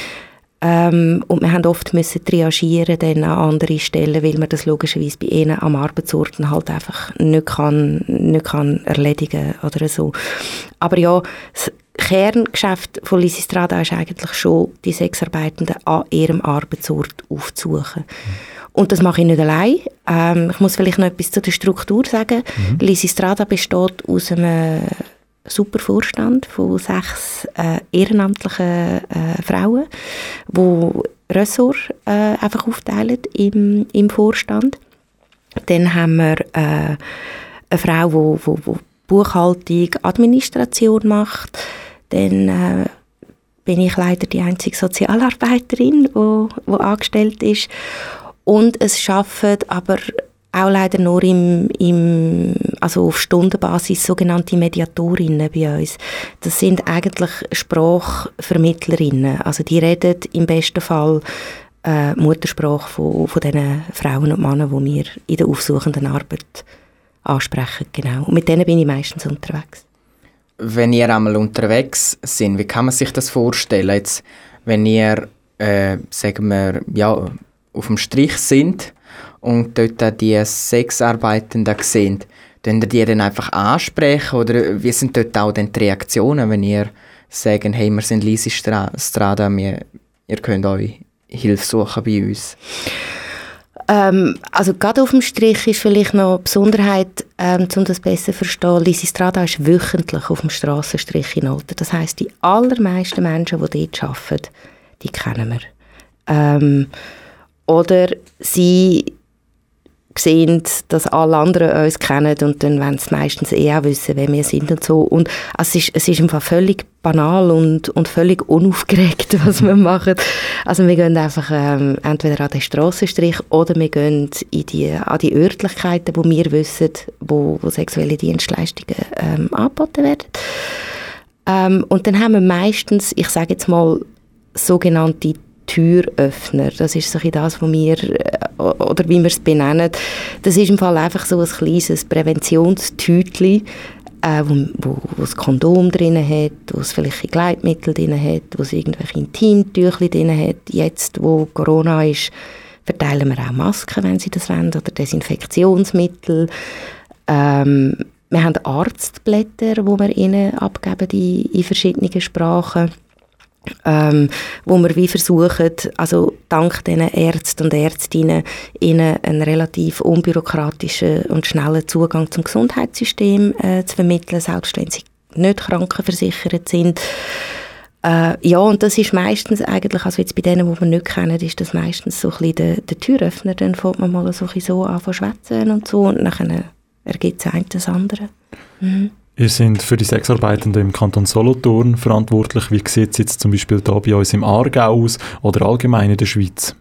Ähm, und wir haben oft müssen triagieren dann an andere Stellen, weil man das logischerweise bei ihnen am Arbeitsort halt einfach nicht kann, nicht kann erledigen oder so. Aber ja, das Kerngeschäft von Lysistrada ist eigentlich schon, die Sexarbeitenden an ihrem Arbeitsort aufzusuchen. Und das mache ich nicht allein. Ähm, ich muss vielleicht noch etwas zu der Struktur sagen. Mhm. Lysistrada besteht aus einem super Vorstand von sechs äh, ehrenamtlichen äh, Frauen, die Ressort äh, einfach aufteilen im, im Vorstand. Dann haben wir äh, eine Frau, die wo, wo, wo Buchhaltung, Administration macht. Dann äh, bin ich leider die einzige Sozialarbeiterin, die wo, wo angestellt ist. Und es arbeiten aber auch leider nur im, im, also auf Stundenbasis sogenannte Mediatorinnen bei uns. Das sind eigentlich Sprachvermittlerinnen. Also die reden im besten Fall äh, Muttersprache von, von den Frauen und Männern, die wir in der aufsuchenden Arbeit ansprechen. Genau. Und mit denen bin ich meistens unterwegs. Wenn ihr einmal unterwegs sind, wie kann man sich das vorstellen? Jetzt, wenn ihr, äh, sagen wir, ja, auf dem Strich sind und dort die Sexarbeitenden sehen, dann die dann einfach ansprechen oder wie sind dort auch dann die Reaktionen, wenn ihr sagt, hey, wir sind Lisi Strada, wir, ihr könnt euch Hilfe suchen bei uns? Ähm, also gerade auf dem Strich ist vielleicht noch eine Besonderheit, ähm, um das besser zu verstehen. Lisi Strada ist wöchentlich auf dem Strassenstrich in Alter. Das heißt, die allermeisten Menschen, die dort arbeiten, die kennen wir. Ähm, oder sie sehen, dass alle anderen uns kennen und dann wollen sie meistens eh auch wissen, wer wir sind und so. Und es, ist, es ist einfach völlig banal und, und völlig unaufgeregt, was wir machen. Also wir gehen einfach ähm, entweder an den Strassenstrich oder wir gehen in die, an die Örtlichkeiten, wo wir wissen, wo, wo sexuelle Dienstleistungen ähm, angeboten werden. Ähm, und dann haben wir meistens, ich sage jetzt mal, sogenannte Türöffner. Das ist so das, was wir, äh, oder wie wir es benennen, das ist im Fall einfach so ein kleines Präventionstütchen, äh, wo, wo, wo das Kondom drin hat, wo es vielleicht Gleitmittel drin hat, wo es irgendwelche Intimtücher drin hat. Jetzt, wo Corona ist, verteilen wir auch Masken, wenn sie das wollen, oder Desinfektionsmittel. Ähm, wir haben Arztblätter, wo wir ihnen abgeben in, in verschiedenen Sprachen ähm, wo wir wie versuchen, also dank diesen Ärzten und Ärztinnen ihnen einen relativ unbürokratischen und schnellen Zugang zum Gesundheitssystem äh, zu vermitteln, selbst wenn sie nicht krankenversichert sind. Äh, ja, und das ist meistens eigentlich, also jetzt bei denen, die wir nicht kennen, ist das meistens so ein bisschen der, der Türöffner, dann fängt man mal so, so an zu schwätzen und so und dann ergibt es ein das andere. Mhm. Ihr seid für die Sexarbeitenden im Kanton Solothurn verantwortlich. Wie sieht es jetzt zum Beispiel hier bei uns im Aargau aus oder allgemein in der Schweiz?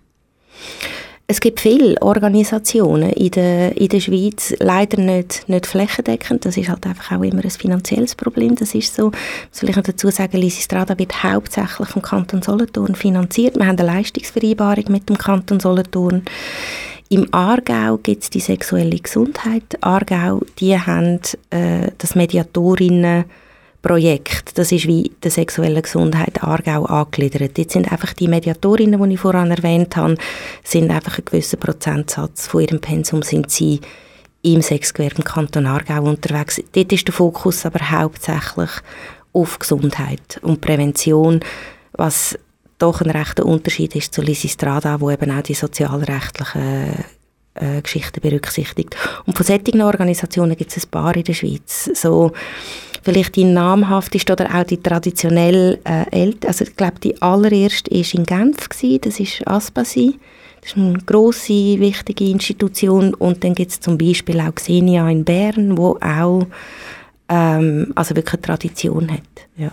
Es gibt viele Organisationen in der, in der Schweiz, leider nicht, nicht flächendeckend. Das ist halt einfach auch immer ein finanzielles Problem. Das ist so. Soll ich noch dazu sagen, Lisi Strada wird hauptsächlich vom Kanton Solothurn finanziert. Wir haben eine Leistungsvereinbarung mit dem Kanton Solothurn. Im Aargau gibt es die sexuelle Gesundheit. Aargau, die haben äh, das Mediatorinnen-Projekt. Das ist wie die sexuelle Gesundheit Aargau angegliedert. Jetzt sind einfach die Mediatorinnen, die ich vorhin erwähnt habe, sind einfach ein gewisser Prozentsatz von ihrem Pensum sind sie im Sexgewerbe Kanton Aargau unterwegs. Dort ist der Fokus aber hauptsächlich auf Gesundheit und Prävention, was doch ein rechter Unterschied ist zu Lisi Strada, wo eben auch die sozialrechtlichen äh, Geschichten berücksichtigt. Und von solchen Organisationen gibt es ein paar in der Schweiz. So, vielleicht die namhafteste oder auch die traditionell äh, älteste, also ich glaube die allererste war in Genf, gewesen, das ist Aspasi. Das ist eine grosse, wichtige Institution. Und dann gibt es zum Beispiel auch Xenia in Bern, wo auch ähm, also wirklich eine Tradition hat. Ja.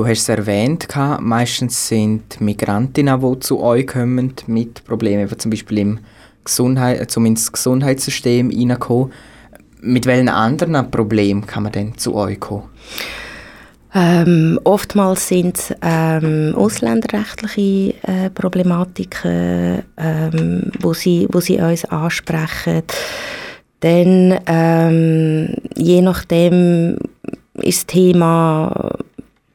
Du hast es erwähnt, meistens sind Migrantinnen, die zu euch kommen mit Problemen, zum Beispiel im Gesundheit, um ins Gesundheitssystem hineinkommen. Mit welchen anderen Problemen kann man denn zu euch kommen? Ähm, oftmals sind es ähm, ausländerrechtliche äh, Problematiken, ähm, wo, sie, wo sie uns ansprechen. Dann, ähm, je nachdem, ist das Thema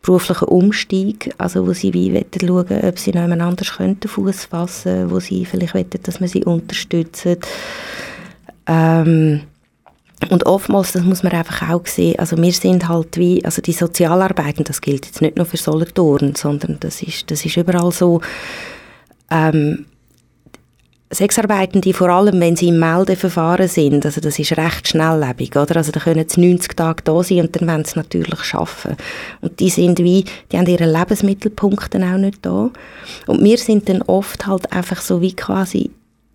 beruflichen Umstieg, also wo sie wie schauen, ob sie noch jemand anders könnten Fuß fassen, wo sie vielleicht wollen, dass man sie unterstützt. Ähm, und oftmals, das muss man einfach auch sehen, also wir sind halt wie, also die Sozialarbeiten, das gilt jetzt nicht nur für Solothurn, sondern das ist, das ist überall so, ähm, Sexarbeitende, vor allem wenn sie im Meldeverfahren sind, also das ist recht schnelllebig, oder? Also da können sie 90 Tage da sein und dann wollen sie natürlich schaffen. Und die sind wie, die haben ihren Lebensmittelpunkt auch nicht da. Und wir sind dann oft halt einfach so wie quasi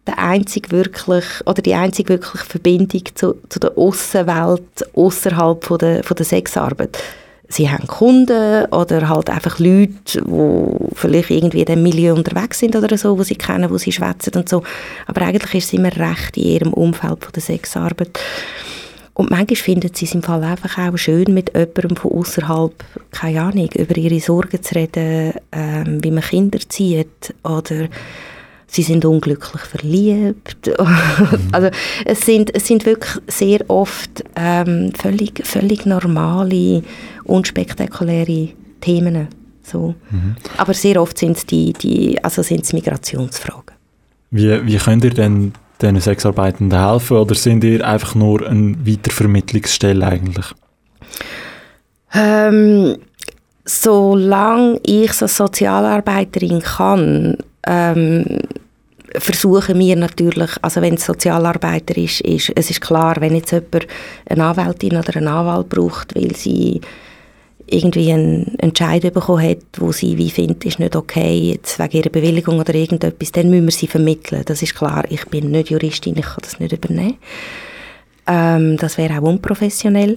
der einzig wirklich, oder die einzige wirkliche Verbindung zu, zu der Aussenwelt außerhalb von der, von der Sexarbeit sie haben Kunden oder halt einfach Leute, die vielleicht irgendwie in dem Milieu unterwegs sind oder so, wo sie kennen, wo sie schwätzen und so. Aber eigentlich ist es immer recht in ihrem Umfeld von der Sexarbeit. Und manchmal finden sie es im Fall einfach auch schön, mit jemandem von außerhalb, keine Ahnung, über ihre Sorgen zu reden, ähm, wie man Kinder zieht oder sie sind unglücklich verliebt. also es sind, es sind wirklich sehr oft ähm, völlig, völlig normale, unspektakuläre Themen. So. Mhm. Aber sehr oft sind es die, die, also sind's Migrationsfragen. Wie, wie könnt ihr denn diesen Sexarbeitenden helfen oder sind ihr einfach nur eine Weitervermittlungsstelle eigentlich? Ähm, solange ich als Sozialarbeiterin kann, ähm, versuchen wir natürlich, also wenn es Sozialarbeiter ist, ist, es ist klar, wenn jetzt jemand eine Anwältin oder einen Anwalt braucht, weil sie irgendwie einen Entscheid bekommen hat, wo sie wie findet, ist nicht okay, jetzt wegen ihrer Bewilligung oder irgendetwas, dann müssen wir sie vermitteln. Das ist klar, ich bin nicht Juristin, ich kann das nicht übernehmen. Ähm, das wäre auch unprofessionell.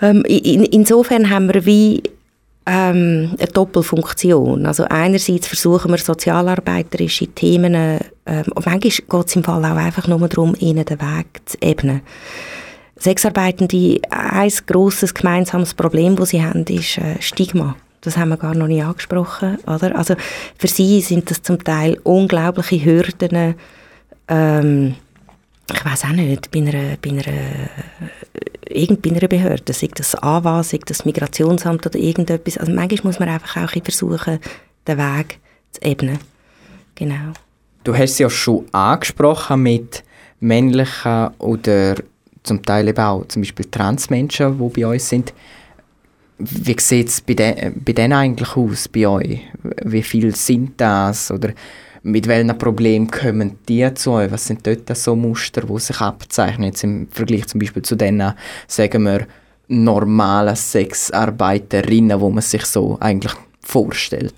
Ähm, in, insofern haben wir wie ähm, eine Doppelfunktion. Also einerseits versuchen wir sozialarbeiterische Themen, ähm, und manchmal geht es im Fall auch einfach nur darum, ihnen den Weg zu ebnen. Sexarbeitende, ein grosses gemeinsames Problem, das sie haben, ist äh, Stigma. Das haben wir gar noch nicht angesprochen. Oder? Also für sie sind das zum Teil unglaubliche Hürden, ähm, ich weiß auch nicht, bei einer, bei einer, irgend bei einer Behörde, sei das AWA, sei das Migrationsamt oder irgendetwas. Also manchmal muss man einfach auch ein versuchen, den Weg zu ebnen. Genau. Du hast es ja schon angesprochen mit männlichen oder zum Teil eben auch zum Beispiel Transmenschen, die bei uns sind. Wie sieht es bei, de bei denen eigentlich aus, bei euch? Wie viel sind das? Oder mit welchen Problemen kommen die zu euch? Was sind dort so Muster, die sich abzeichnen? Jetzt im Vergleich zum Beispiel zu denen, sagen wir, normalen Sexarbeiterinnen, wo man sich so eigentlich vorstellt.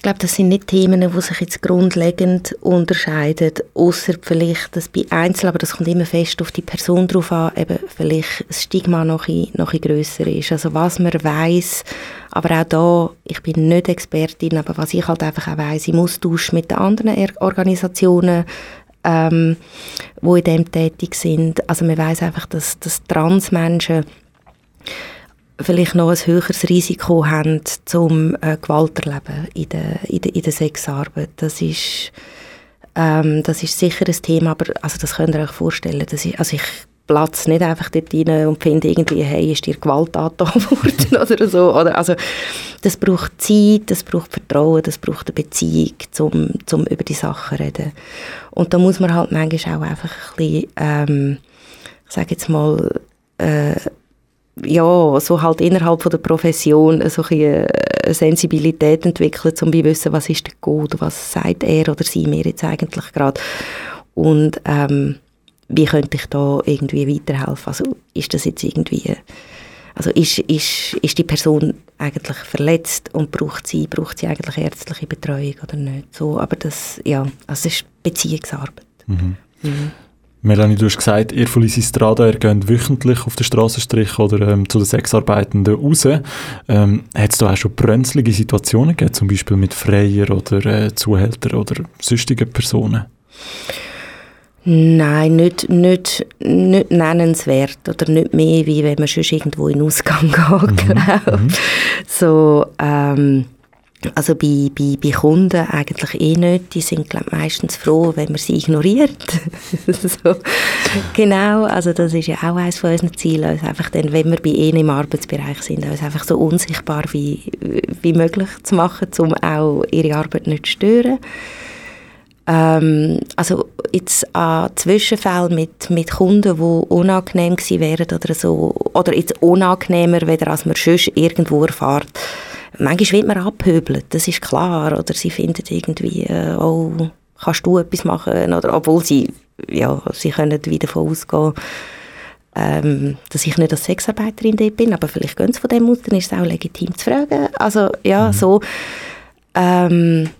Ich glaube, das sind nicht Themen, die sich jetzt grundlegend unterscheiden, außer vielleicht, dass bei Einzel, aber das kommt immer fest auf die Person drauf an, eben vielleicht das Stigma noch ein, noch ein grösser ist. Also was man weiß, aber auch da, ich bin nicht Expertin, aber was ich halt einfach auch weiss, im Austausch mit den anderen Er- Organisationen, ähm, wo in dem tätig sind. Also man weiß einfach, dass, dass Transmenschen vielleicht noch ein höheres Risiko haben, zum äh, Gewalt erleben in der, in der, in der Sexarbeit. Das ist, ähm, das ist sicher ein Thema, aber also das könnt ihr euch vorstellen. Das ist, also ich platze nicht einfach dort rein und finde irgendwie, hey, ist dir Gewalt angetan worden oder so. Oder, also, das braucht Zeit, das braucht Vertrauen, das braucht eine Beziehung, um zum über die Sachen zu reden. Und da muss man halt manchmal auch einfach ein bisschen, ähm, ich sage jetzt mal, äh, ja, so halt innerhalb von der Profession so eine Sensibilität entwickeln, um zu wissen, was ist der Code, was sagt er oder sie mir jetzt eigentlich gerade. Und ähm, wie könnte ich da irgendwie weiterhelfen? Also ist das jetzt irgendwie, also ist, ist, ist die Person eigentlich verletzt und braucht sie, braucht sie eigentlich ärztliche Betreuung oder nicht? So, aber das, ja, also es ist Beziehungsarbeit. Mhm. Mhm. Melanie, du hast gesagt, ihr von Lysistrada, ihr geht wöchentlich auf den Strassenstrich oder ähm, zu den Sexarbeitenden raus. Ähm, Hat es da auch schon brenzlige Situationen gegeben, zum Beispiel mit Freier oder äh, Zuhältern oder sonstigen Personen? Nein, nicht, nicht, nicht nennenswert oder nicht mehr, wie wenn man schon irgendwo in den Ausgang geht, glaube So, ähm, Also bei, bei, bei Kunden eigentlich eh nicht. Die sind glaub, meistens froh, wenn man sie ignoriert. so. Genau, also das ist ja auch eines von unseren Zielen. Uns einfach dann, wenn wir bei ihnen im Arbeitsbereich sind, uns einfach so unsichtbar wie, wie möglich zu machen, um auch ihre Arbeit nicht zu stören. Ähm, also jetzt an Zwischenfällen mit, mit Kunden, die unangenehm gewesen wären oder so, oder jetzt unangenehmer, als man sonst irgendwo erfährt, manchmal wird man abhöbelt, das ist klar, oder sie finden irgendwie, äh, oh, kannst du etwas machen, oder obwohl sie, ja, sie können wieder davon ausgehen, ähm, dass ich nicht als Sexarbeiterin dort bin, aber vielleicht gehen sie von dem aus, dann ist es auch legitim zu fragen. Also ja, so ähm,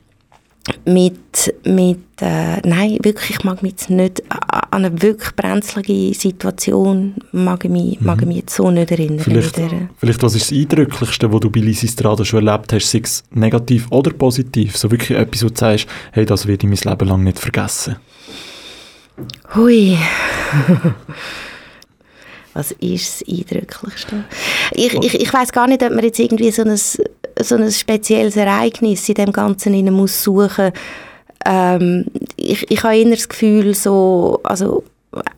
mit, mit äh, nein, wirklich, ich mag mich jetzt nicht an eine wirklich brenzlige Situation mag ich mich, mag ich mich jetzt so nicht erinnern. Vielleicht, vielleicht was ist das Eindrücklichste, was du bei Lisi Strada schon erlebt hast, sei es negativ oder positiv? So wirklich etwas, wo du sagst, hey, das werde ich mein Leben lang nicht vergessen. Hui. Was ist das Eindrücklichste? Ich, ich, ich weiß gar nicht, ob man jetzt irgendwie so ein, so ein spezielles Ereignis in dem Ganzen hinein muss suchen. Ähm, ich, ich habe eher das Gefühl, so, also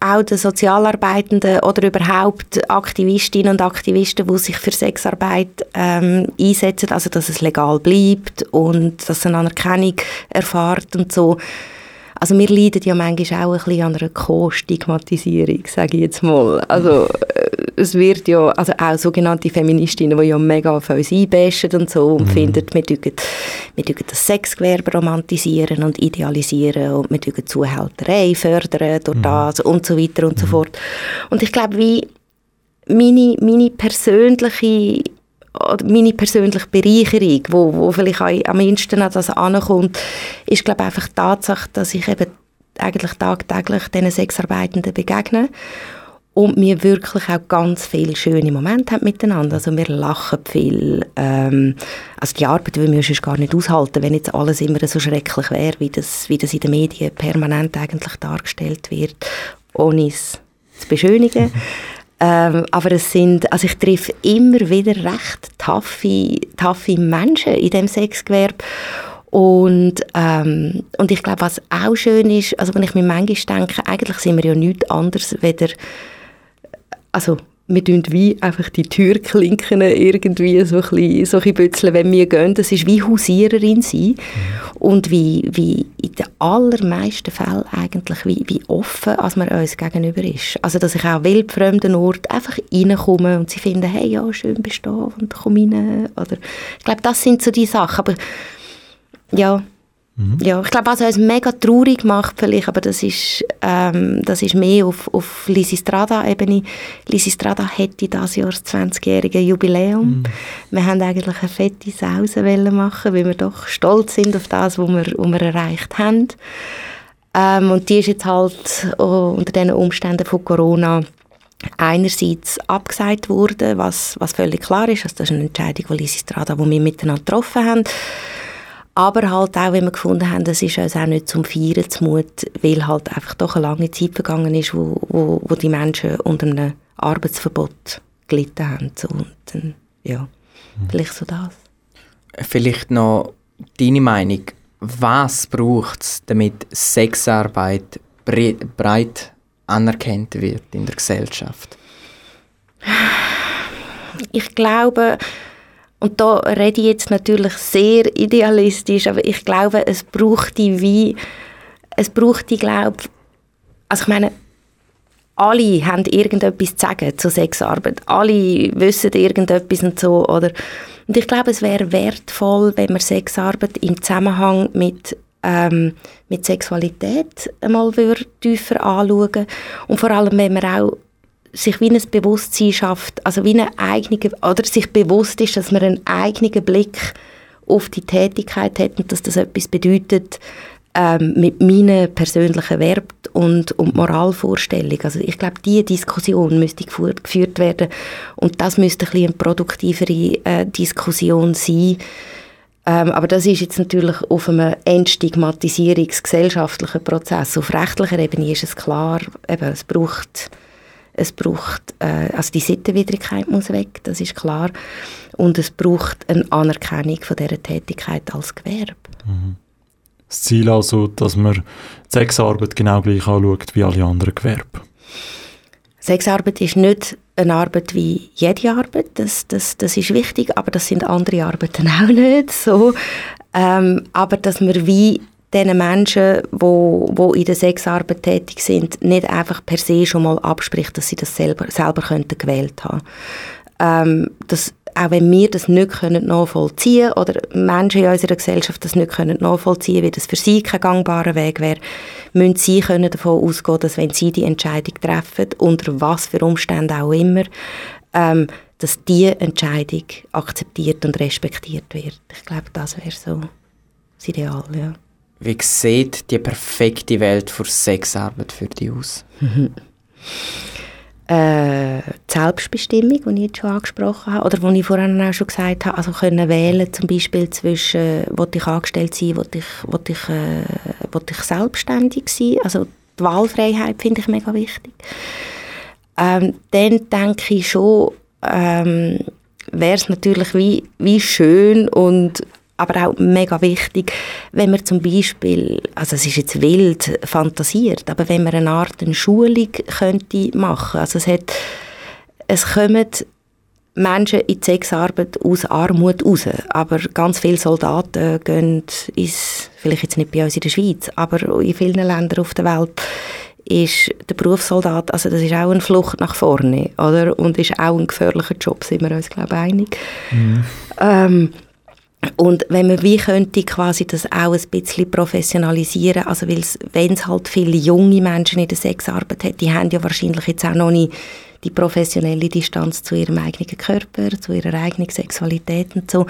auch den Sozialarbeitenden oder überhaupt Aktivistinnen und Aktivisten, die sich für Sexarbeit ähm, einsetzen, also dass es legal bleibt und dass es eine Anerkennung erfährt und so. Also wir leiden ja manchmal auch ein bisschen an einer Co-Stigmatisierung, sage ich jetzt mal. Also äh, es wird ja, also auch sogenannte Feministinnen, die ja mega auf uns einbäschen und so und finden, wir tun, wir tun das Sexgewerbe romantisieren und idealisieren und wir die Zuhälterei fördern durch das und so weiter und so fort. Und ich glaube, wie meine, meine persönliche meine persönliche Bereicherung, wo, wo vielleicht auch am ehesten an das ankommt, ist glaube einfach die Tatsache, dass ich eben eigentlich tagtäglich diesen Sexarbeitenden begegne und wir wirklich auch ganz viele schöne Momente haben miteinander. Also wir lachen viel. Ähm, also die Arbeit würden wir sonst gar nicht aushalten, wenn jetzt alles immer so schrecklich wäre, wie das, wie das in den Medien permanent eigentlich dargestellt wird, ohne es zu beschönigen. Ähm, aber es sind, also ich treffe immer wieder recht taffe, Menschen in dem Sexgewerbe. Und, ähm, und ich glaube, was auch schön ist, also wenn ich mir manchmal denke, eigentlich sind wir ja nichts anderes, weder, also wir tun wie einfach die Türklinken irgendwie so ein bisschen, so ein bisschen wenn wir gehen. Das ist wie Hausiererin sein. Und wie, wie in den allermeisten Fällen eigentlich, wie, wie offen als man uns gegenüber ist. Also, dass ich auch wildfremden Ort einfach reinkomme und sie finden, hey, ja, schön bist du da und komm rein. Oder, ich glaube, das sind so die Sachen. Aber ja, ja, ich glaube, was uns mega traurig macht vielleicht, aber das ist, ähm, das ist mehr auf, auf Lisi Strada-Ebene. Lisi Strada hätte dieses Jahr das 20-jährige Jubiläum. Wir haben eigentlich eine fette Sause machen, weil wir doch stolz sind auf das, was wir, was wir erreicht haben. Ähm, und die ist jetzt halt oh, unter diesen Umständen von Corona einerseits abgesagt worden, was, was völlig klar ist. Also das ist eine Entscheidung, die Lisi Strada, die wir miteinander getroffen haben. Aber halt auch, wenn wir gefunden haben, das ist uns auch nicht zum Feiern zumut, weil halt einfach doch eine lange Zeit vergangen ist, wo, wo, wo die Menschen unter einem Arbeitsverbot gelitten haben. So, und dann, ja, vielleicht so das. Vielleicht noch deine Meinung. Was braucht es, damit Sexarbeit bre breit anerkannt wird in der Gesellschaft? ich glaube, und da rede ich jetzt natürlich sehr idealistisch, aber ich glaube, es braucht die wie, es braucht die, glaube also ich meine, alle haben irgendetwas zu sagen zur Sexarbeit. Alle wissen irgendetwas und so, oder? Und ich glaube, es wäre wertvoll, wenn man Sexarbeit im Zusammenhang mit ähm, mit Sexualität einmal tiefer anschauen und vor allem, wenn man auch sich wie ein Bewusstsein schafft, also wie eine eigene, oder sich bewusst ist, dass man einen eigenen Blick auf die Tätigkeit hat und dass das etwas bedeutet ähm, mit meinen persönlichen Wert und, und Moralvorstellung. Also ich glaube, diese Diskussion müsste geführt, werden und das müsste ein bisschen eine produktivere äh, Diskussion sein. Ähm, aber das ist jetzt natürlich auf einem entstigmatisierungsgesellschaftlichen Prozess. Auf rechtlicher Ebene ist es klar, eben, es braucht Es braucht, äh, also die Sittenwidrigkeit muss weg, das ist klar. Und es braucht eine Anerkennung von dieser Tätigkeit als Gewerbe. Das Ziel also, dass man Sexarbeit genau gleich anschaut wie alle anderen Gewerbe. Sexarbeit ist nicht eine Arbeit wie jede Arbeit, das, das, das ist wichtig, aber das sind andere Arbeiten auch nicht so. Ähm, aber dass wir wie diesen Menschen, die wo, wo in der Sexarbeit tätig sind, nicht einfach per se schon mal abspricht, dass sie das selber, selber könnten gewählt haben. Ähm, das, auch wenn wir das nicht können nachvollziehen oder Menschen in unserer Gesellschaft das nicht können nachvollziehen, wie das für sie kein gangbarer Weg wäre, müssen sie können davon ausgehen, dass wenn sie die Entscheidung treffen, unter was für Umständen auch immer, ähm, dass diese Entscheidung akzeptiert und respektiert wird. Ich glaube, das wäre so das Ideal, ja. Wie sieht die perfekte Welt für Sexarbeit für dich aus? äh, die Selbstbestimmung, die ich jetzt schon angesprochen habe, oder die ich vorhin auch schon gesagt habe, also können wählen zum Beispiel zwischen, will ich angestellt sein, will ich, will ich, äh, will ich selbstständig sein, also die Wahlfreiheit finde ich mega wichtig. Ähm, dann denke ich schon, ähm, wäre es natürlich wie, wie schön und aber auch mega wichtig, wenn man zum Beispiel, also es ist jetzt wild fantasiert, aber wenn man eine Art eine Schulung könnte machen, also es hat, es kommen Menschen in die Sexarbeit aus Armut raus, aber ganz viele Soldaten gehen ins, vielleicht jetzt nicht bei uns in der Schweiz, aber in vielen Ländern auf der Welt ist der Berufssoldat, also das ist auch eine Flucht nach vorne, oder? Und ist auch ein gefährlicher Job, sind wir uns, glaube ich, einig. Ähm, und wenn man wie könnte quasi das auch ein bisschen professionalisieren, also wenn es halt viele junge Menschen in der Sexarbeit hat, die haben ja wahrscheinlich jetzt auch noch nicht die professionelle Distanz zu ihrem eigenen Körper, zu ihrer eigenen Sexualität und so.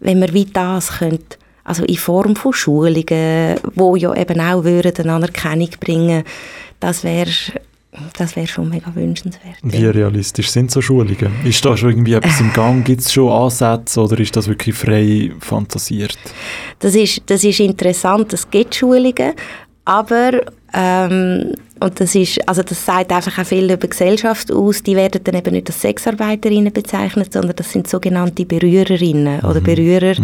Wenn man wie das könnte, also in Form von Schulungen, wo ja eben auch würden eine Anerkennung bringen, das wäre das wäre schon mega wünschenswert. Wie realistisch sind so Schulungen? Ist da schon irgendwie etwas im Gang? Gibt es schon Ansätze oder ist das wirklich frei fantasiert? Das ist, das ist interessant, es gibt Schulungen, aber ähm, und das ist, also das sagt einfach auch viel über Gesellschaft aus, die werden dann eben nicht als Sexarbeiterinnen bezeichnet, sondern das sind sogenannte Berührerinnen oder Berührer.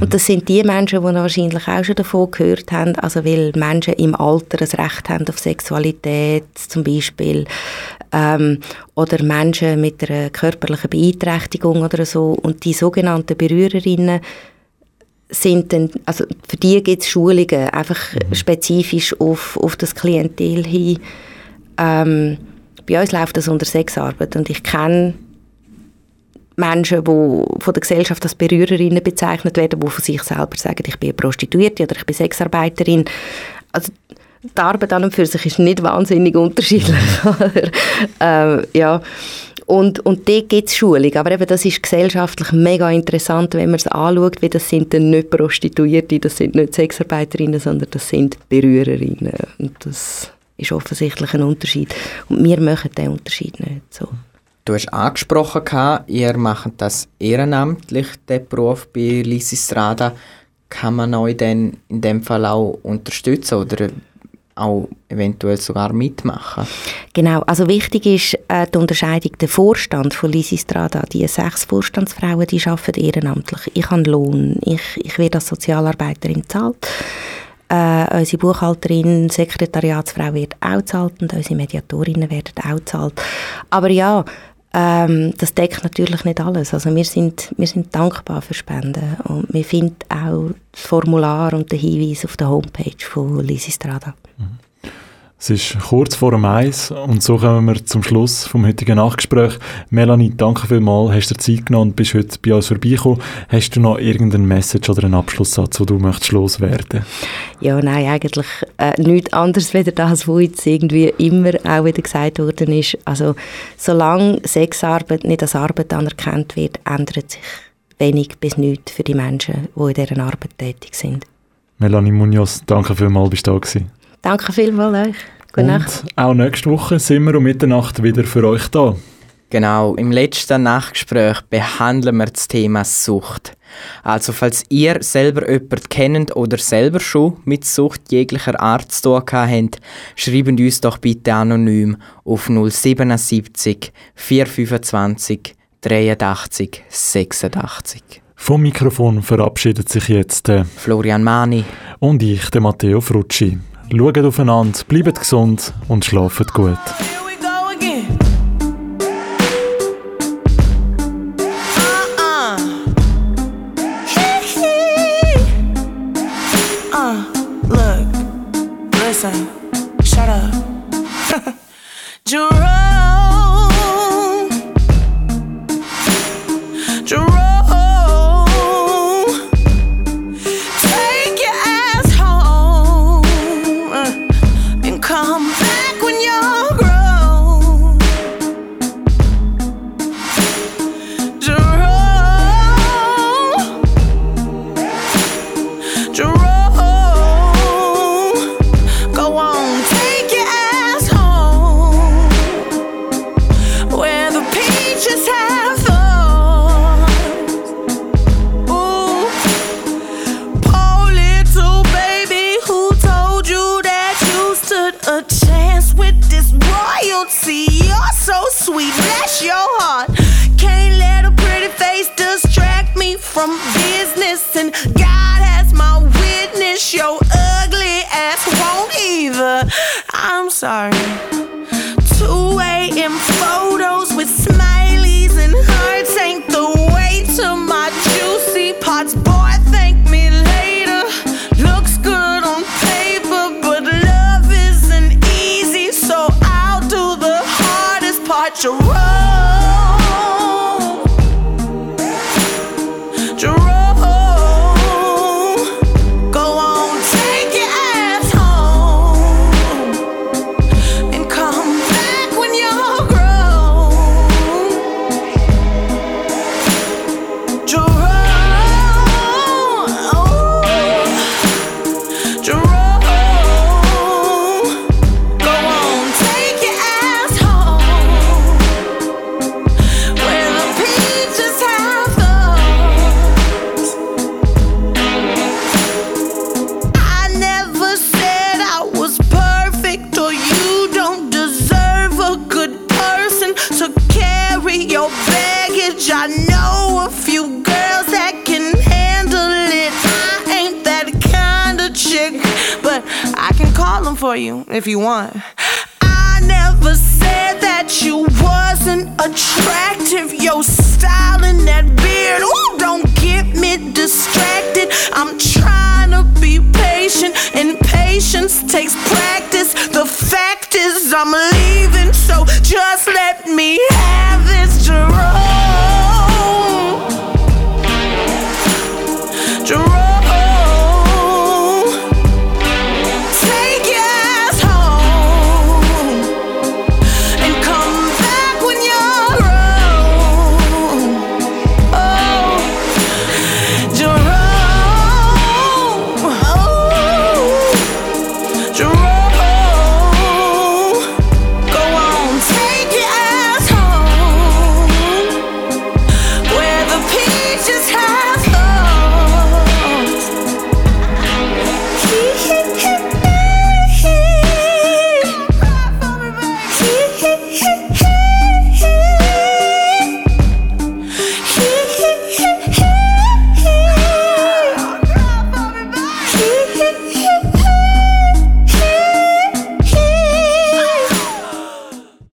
Und das sind die Menschen, die wahrscheinlich auch schon davon gehört haben, also weil Menschen im Alter ein Recht haben auf Sexualität zum Beispiel ähm, oder Menschen mit einer körperlichen Beeinträchtigung oder so. Und die sogenannten Berührerinnen sind dann, also für die gibt es Schulungen, einfach spezifisch auf, auf das Klientel hin. Ähm, bei uns läuft das unter Sexarbeit und ich kenne Menschen, die von der Gesellschaft als Berührerinnen bezeichnet werden, die von sich selber sagen, ich bin Prostituierte oder ich bin Sexarbeiterin. Also die Arbeit an und für sich ist nicht wahnsinnig unterschiedlich. ähm, ja. Und, und dort gibt es Schulung. Aber eben, das ist gesellschaftlich mega interessant, wenn man es anschaut, wie das sind dann nicht Prostituierte, das sind nicht Sexarbeiterinnen, sondern das sind Berührerinnen. Und das ist offensichtlich ein Unterschied. Und wir machen den Unterschied nicht so. Du hast angesprochen, ihr macht das ehrenamtlich, den Beruf bei Lysistrada. Kann man euch denn in dem Fall auch unterstützen oder auch eventuell sogar mitmachen? Genau, also wichtig ist äh, die Unterscheidung, der Vorstand von Lysistrada, die sechs Vorstandsfrauen, die arbeiten ehrenamtlich. Ich habe Lohn, ich, ich werde als Sozialarbeiterin bezahlt. Äh, unsere Buchhalterin, Sekretariatsfrau wird auch bezahlt und unsere Mediatorinnen werden auch bezahlt. Aber ja, ähm, das deckt natürlich nicht alles. Also wir sind, wir sind dankbar für Spenden und wir finden auch das Formular und den Hinweis auf der Homepage von Lysistrada. Es ist kurz vor dem Eis und so kommen wir zum Schluss vom heutigen Nachgespräch. Melanie, danke vielmals, hast dir Zeit genommen und bist heute bei uns vorbeigekommen. Hast du noch irgendeine Message oder einen Abschlusssatz, wo du möchtest loswerden? Ja, nein, eigentlich äh, nichts anderes als das, was jetzt irgendwie immer auch wieder gesagt worden ist. Also solange Sexarbeit nicht als Arbeit anerkannt wird, ändert sich wenig bis nichts für die Menschen, die in dieser Arbeit tätig sind. Melanie Munoz, danke vielmals, bist du da gewesen. Danke vielmals euch. Gute Und Nacht. auch nächste Woche sind wir um Mitternacht wieder für euch da. Genau, im letzten Nachgespräch behandeln wir das Thema Sucht. Also falls ihr selber jemanden kennt oder selber schon mit Sucht jeglicher Art zu tun habt, schreibt uns doch bitte anonym auf 077 425 83 86. Vom Mikrofon verabschiedet sich jetzt äh, Florian Mani und ich, der Matteo Frutschi. Schaut aufeinander, bleibt gesund und schlaft gut. you want.